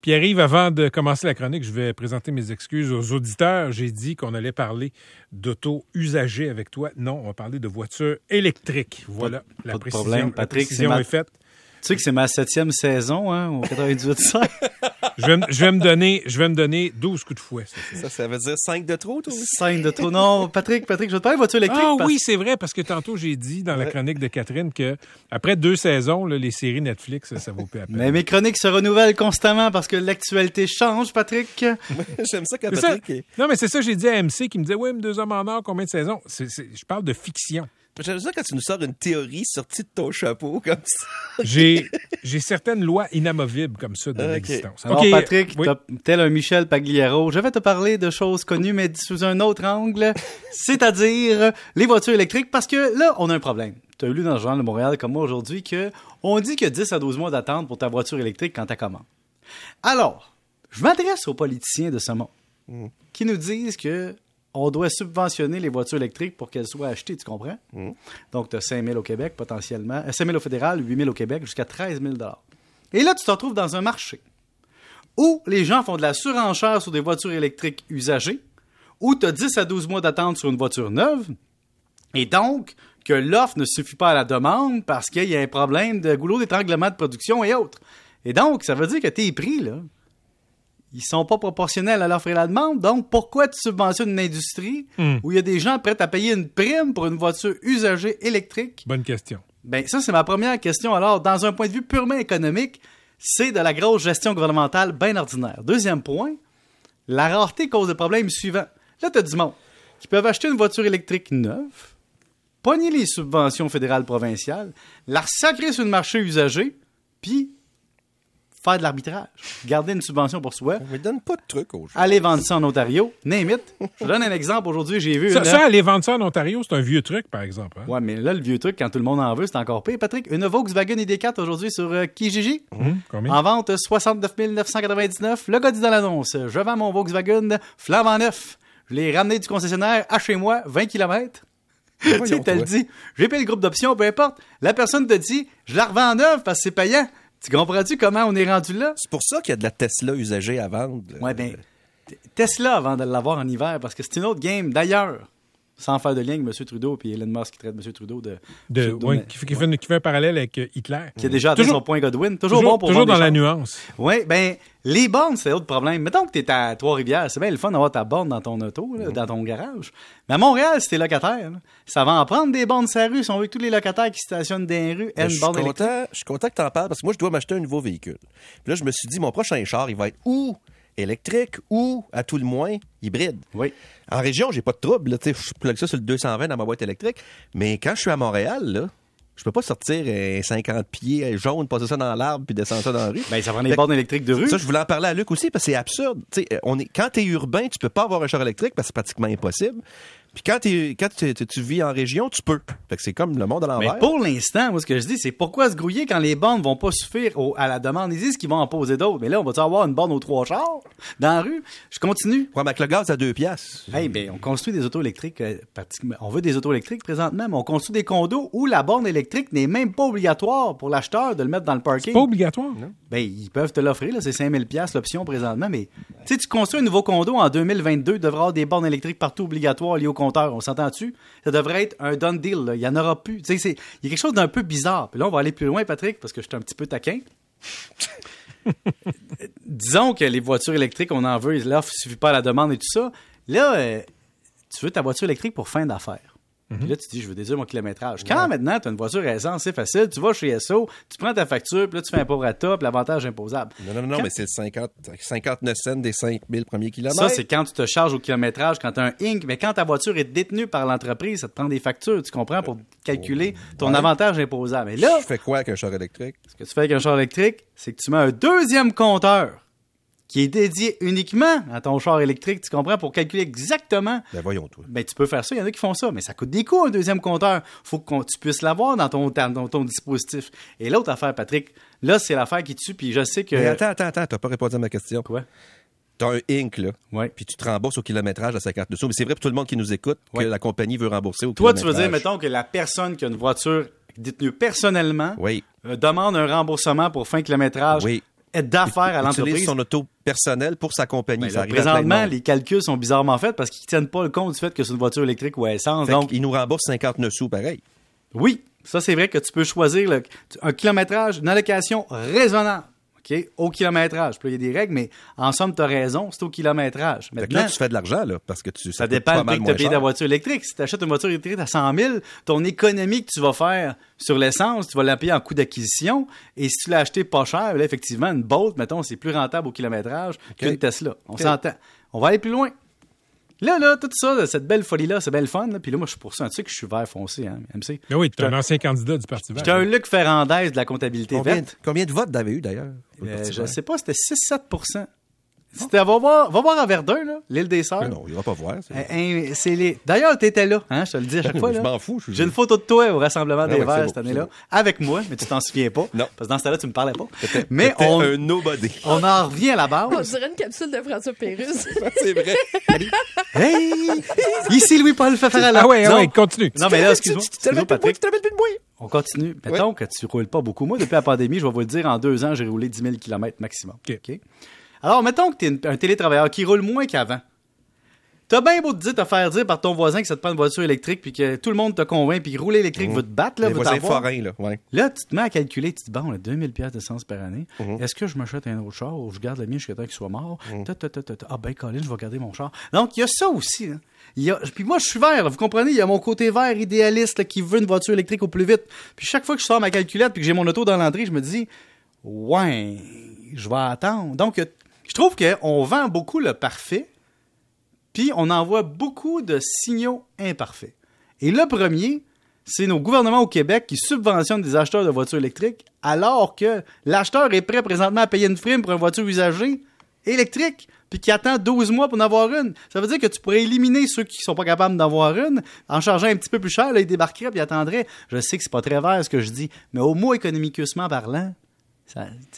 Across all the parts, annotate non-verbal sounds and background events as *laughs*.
Pierre-Yves, avant de commencer la chronique, je vais présenter mes excuses aux auditeurs. J'ai dit qu'on allait parler d'auto usagées avec toi. Non, on va parler de voitures électriques. Voilà, la pas précision, problème, Patrick, la précision est faite. Tu sais que c'est ma septième saison, hein, au 98.5. je, vais, je, vais me donner, je vais me donner 12 coups de fouet. Ça, ça, veut dire 5 de trop, toi aussi? 5 de trop. Non, Patrick, Patrick, je vais te parler de voiture électrique. Ah oui, c'est vrai, parce que tantôt, j'ai dit dans la chronique de Catherine que après deux saisons, là, les séries Netflix, ça, vaut plus à peine. Mais mes chroniques se renouvellent constamment parce que l'actualité change, Patrick. *laughs* J'aime ça quand Patrick... Non, mais c'est ça, j'ai dit à MC qui me disait, oui, mais deux hommes en or, combien de saisons? je parle de fiction. J'aime ça quand tu nous sors une théorie sortie de ton chapeau *laughs* comme ça. J'ai, j'ai certaines lois inamovibles comme ça de l'existence. Alors, Patrick, tel un Michel Pagliaro, je vais te parler de choses connues, mais sous un autre angle, *laughs* c'est-à-dire les voitures électriques, parce que là, on a un problème. Tu as lu dans le journal de Montréal, comme moi aujourd'hui, que on dit que 10 à 12 mois d'attente pour ta voiture électrique quand tu commences. Alors, je m'adresse aux politiciens de ce monde hmm. qui nous disent que on doit subventionner les voitures électriques pour qu'elles soient achetées, tu comprends? Mm. Donc, tu as 5 000 au Québec potentiellement, 5 euh, 000 au fédéral, 8 000 au Québec, jusqu'à 13 000 Et là, tu te retrouves dans un marché où les gens font de la surenchère sur des voitures électriques usagées, où tu as 10 à 12 mois d'attente sur une voiture neuve, et donc que l'offre ne suffit pas à la demande parce qu'il y a un problème de goulot d'étranglement de production et autres. Et donc, ça veut dire que tes prix, là, ils sont pas proportionnels à l'offre et la demande. Donc, pourquoi tu subventionnes une industrie hmm. où il y a des gens prêts à payer une prime pour une voiture usagée électrique? Bonne question. Ben, ça, c'est ma première question. Alors, dans un point de vue purement économique, c'est de la grosse gestion gouvernementale bien ordinaire. Deuxième point, la rareté cause le problème suivant. Là, tu as du monde qui peuvent acheter une voiture électrique neuve, pogner les subventions fédérales provinciales, la sacrer sur le marché usagé, puis faire de l'arbitrage, garder une subvention pour soi. On ne donne pas de trucs aux gens. Aller vendre ça en Ontario, name it. Je donne un exemple. Aujourd'hui, j'ai vu. Ça, ça, aller vendre ça en Ontario, c'est un vieux truc, par exemple. Hein? Ouais, mais là, le vieux truc, quand tout le monde en veut, c'est encore pire. Patrick, une Volkswagen ID4 aujourd'hui sur euh, Kijiji. Hum, combien? En vente, 69 999. Le gars dit dans l'annonce Je vends mon Volkswagen en neuf. Je l'ai ramené du concessionnaire à chez moi, 20 km. *laughs* tu sais, t'as le dit. J'ai payé le groupe d'options, peu importe. La personne te dit Je la revends en neuf parce que c'est payant. Tu comprends-tu comment on est rendu là? C'est pour ça qu'il y a de la Tesla usagée à vendre. Ouais, ben, Tesla avant de l'avoir en hiver, parce que c'est une autre game. D'ailleurs, sans faire de lien avec M. Trudeau puis Elon Musk qui traite M. Trudeau de. de qui, fait, un parallèle avec euh, Hitler. Qui a déjà atteint son point Godwin. Toujours, bon pour Toujours dans la nuance. Oui, ben les bornes, c'est autre problème. Mettons que tu es à Trois-Rivières, c'est bien le fun d'avoir ta borne dans ton auto, dans ton garage. Mais à Montréal, si t'es locataire, ça va en prendre des bornes sur la rue. Si on veut que tous les locataires qui stationnent dans les rues aient une borne électrique. Je suis content que tu en parles parce que moi, je dois m'acheter un nouveau véhicule. Puis là, je me suis dit, mon prochain char, il va être où? Électrique ou, à tout le moins, hybride. Oui. En région, j'ai pas de trouble. Je plug ça sur le 220 dans ma boîte électrique. Mais quand je suis à Montréal, là, je peux pas sortir 50 pieds jaune, passer ça dans l'arbre puis descendre ça dans la rue. Ben, ça prend des bornes électriques de rue. Ça, je voulais en parler à Luc aussi parce que c'est absurde. on est, quand tu es urbain, tu peux pas avoir un char électrique parce que c'est pratiquement impossible. Puis quand, quand tu vis en région, tu peux. Fait que c'est comme le monde à l'envers. Mais pour l'instant, moi, ce que je dis, c'est pourquoi se grouiller quand les bornes vont pas suffire à la demande? Ils disent qu'ils vont en poser d'autres. Mais là, on va-tu avoir une borne aux trois chars dans la rue? Je continue. Ouais, mais avec le gaz à deux piastres. Hey, ben, on construit des autos électriques. Euh, on veut des autos électriques présentement, mais on construit des condos où la borne électrique n'est même pas obligatoire pour l'acheteur de le mettre dans le parking. C'est pas obligatoire, non? Ben, ils peuvent te l'offrir, là. C'est 5000 piastres l'option présentement, mais, tu sais, tu construis un nouveau condo en 2022, il devra avoir des bornes électriques partout obligatoires liées au On s'entend ça devrait être un done deal. Il n'y en aura plus. il y a quelque chose d'un peu bizarre. Puis là, on va aller plus loin, Patrick, parce que je suis un petit peu taquin. *laughs* Disons que les voitures électriques, on en veut, l'offre ne suffit pas à la demande et tout ça. Là, euh, tu veux ta voiture électrique pour fin d'affaires. Puis là, tu dis, je veux déduire mon kilométrage. Quand maintenant, tu as une voiture à essence, c'est facile. Tu vas chez SO, tu prends ta facture, puis là, tu fais un pauvre à top, l'avantage imposable. Non, non, non, mais c'est 50, 59 cents des 5000 premiers kilomètres. Ça, c'est quand tu te charges au kilométrage, quand tu as un Inc. Mais quand ta voiture est détenue par l'entreprise, ça te prend des factures, tu comprends, pour calculer ton avantage imposable. Mais là. Tu fais quoi avec un char électrique? Ce que tu fais avec un char électrique, c'est que tu mets un deuxième compteur qui est dédié uniquement à ton char électrique, tu comprends, pour calculer exactement. Ben voyons, toi. Ben tu peux faire ça, il y en a qui font ça, mais ça coûte des coûts un deuxième compteur. faut que tu puisses l'avoir dans ton, dans ton dispositif. Et l'autre affaire, Patrick, là, c'est l'affaire qui tue, puis je sais que. Mais attends, attends, attends, t'as pas répondu à ma question. Quoi? T'as un Inc, là. Ouais. Puis tu te rembourses au kilométrage à 50 dessous. Mais c'est vrai pour tout le monde qui nous écoute que la compagnie veut rembourser au Toi, kilométrage. Toi, tu veux dire, mettons, que la personne qui a une voiture détenue personnellement oui. Euh, demande un remboursement pour fin kilométrage oui d'affaires à utilise l'entreprise. son auto personnel pour sa compagnie. Ben là, présentement, les calculs sont bizarrement faits parce qu'ils tiennent pas le compte du fait que c'est une voiture électrique ou à essence. Fait Donc, qu'il nous rembourse 59 sous, pareil. oui, ça c'est vrai que tu peux choisir le- un kilométrage, une allocation raisonnable. OK? Au kilométrage. Puis il y a des règles, mais en somme, tu as raison, c'est au kilométrage. Fait que Maintenant, là, tu fais de l'argent, là, parce que tu, ça coûte dépend du prix que tu moins as payé cher. ta voiture électrique. Si tu achètes une voiture électrique à 100 000, ton économie que tu vas faire sur l'essence, tu vas la payer en coût d'acquisition. Et si tu l'as acheté pas cher, là, effectivement, une Bolt, mettons, c'est plus rentable au kilométrage qu'une Tesla. On s'entend. On va aller plus loin. Là, là, tout ça, cette belle folie-là, c'est belle fun. Là. Puis là, moi, je suis pour ça. Tu sais que je suis vert foncé, hein, MC. Ben oui, tu es J'étais un ancien candidat du Parti vert. J'étais un Luc Ferrandez de la comptabilité Combien, verte. combien de votes t'avais eu, d'ailleurs? Euh, je vert? sais pas, c'était 6-7 C'était, va voir, va voir à Verdun, là, l'île des Sœurs. Mais Non, il va pas voir. c'est- Euh, hein, c'est les... D'ailleurs, t'étais là, hein, je te le dis à chaque *laughs* fois. Je là. m'en fous. je- J'ai une photo de toi au Rassemblement des ouais, c'est Verts cette année-là, beau. avec moi, mais tu t'en souviens pas. Non. Parce que dans ce temps-là, tu me parlais pas. Mais T'étais on, un nobody. *laughs* on en revient à la On base. dirait une capsule de François Pérusse. *laughs* c'est vrai. Hey! Ici Louis-Paul Fafarala. Ah ouais, ah Non. ouais, continue. Non, mais là, excuse-moi. Tu te Patrick. tu te. On continue. Mettons que tu roules pas beaucoup. Moi, depuis la pandémie, je vais vous le dire, en deux ans, j'ai roulé 10 000 km maximum. OK? Alors, mettons que tu es un télétravailleur qui roule moins qu'avant. T'as bien beau te dire, te faire dire par ton voisin que ça te prend une voiture électrique, puis que tout le monde te convainc, puis rouler électrique veut te battre, là, Les voisins forains, là. Ouais. Là, tu te mets à calculer, tu te dis, bon, on a 2000 pièces d'essence par année. Mhm. Est-ce que je m'achète un autre char ou je garde le mien jusqu'à temps qu'il soit mort? Ta, ta, ta, ta, ta. Ah ben, Colin, je vais garder mon char. Donc, il y a ça aussi. là. Y a... Puis moi, je suis vert, là, vous comprenez? Il y a mon côté vert idéaliste là, qui veut une voiture électrique au plus vite. Puis chaque fois que je sors ma calculette puis que j'ai mon auto dans l'entrée, je me dis, ouais, je vais attendre. Donc, je trouve qu'on vend beaucoup le parfait, puis on envoie beaucoup de signaux imparfaits. Et le premier, c'est nos gouvernements au Québec qui subventionnent des acheteurs de voitures électriques, alors que l'acheteur est prêt présentement à payer une prime pour une voiture usagée électrique, puis qui attend 12 mois pour en avoir une. Ça veut dire que tu pourrais éliminer ceux qui sont pas capables d'avoir une, en chargeant un petit peu plus cher, là, ils débarqueraient puis attendraient. Je sais que c'est pas très vert ce que je dis, mais au moins économiquement parlant,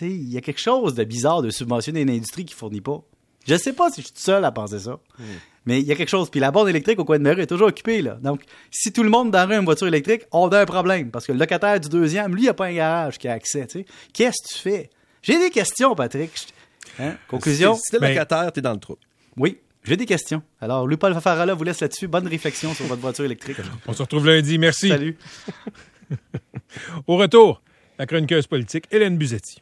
il y a quelque chose de bizarre de subventionner une industrie qui fournit pas. Je sais pas si je suis tout seul à penser ça. Mais il y a quelque chose. Puis la borne électrique au coin de ma rue est toujours occupée. Là. Donc, si tout le monde dans la rue a une voiture électrique, on a un problème. Parce que le locataire du deuxième, lui, il n'a pas un garage qui a accès. tu sais. Qu'est-ce que tu fais? J'ai des questions, Patrick. Hein? Conclusion? Si t'es Ben- locataire, t'es dans le trou. Oui, j'ai des questions. Alors, Louis-Paul Fafarala vous laisse là-dessus. Bonne réflexion sur votre voiture électrique. On se retrouve lundi. Merci. Salut. *laughs* Au retour, la chroniqueuse politique Hélène Buzetti.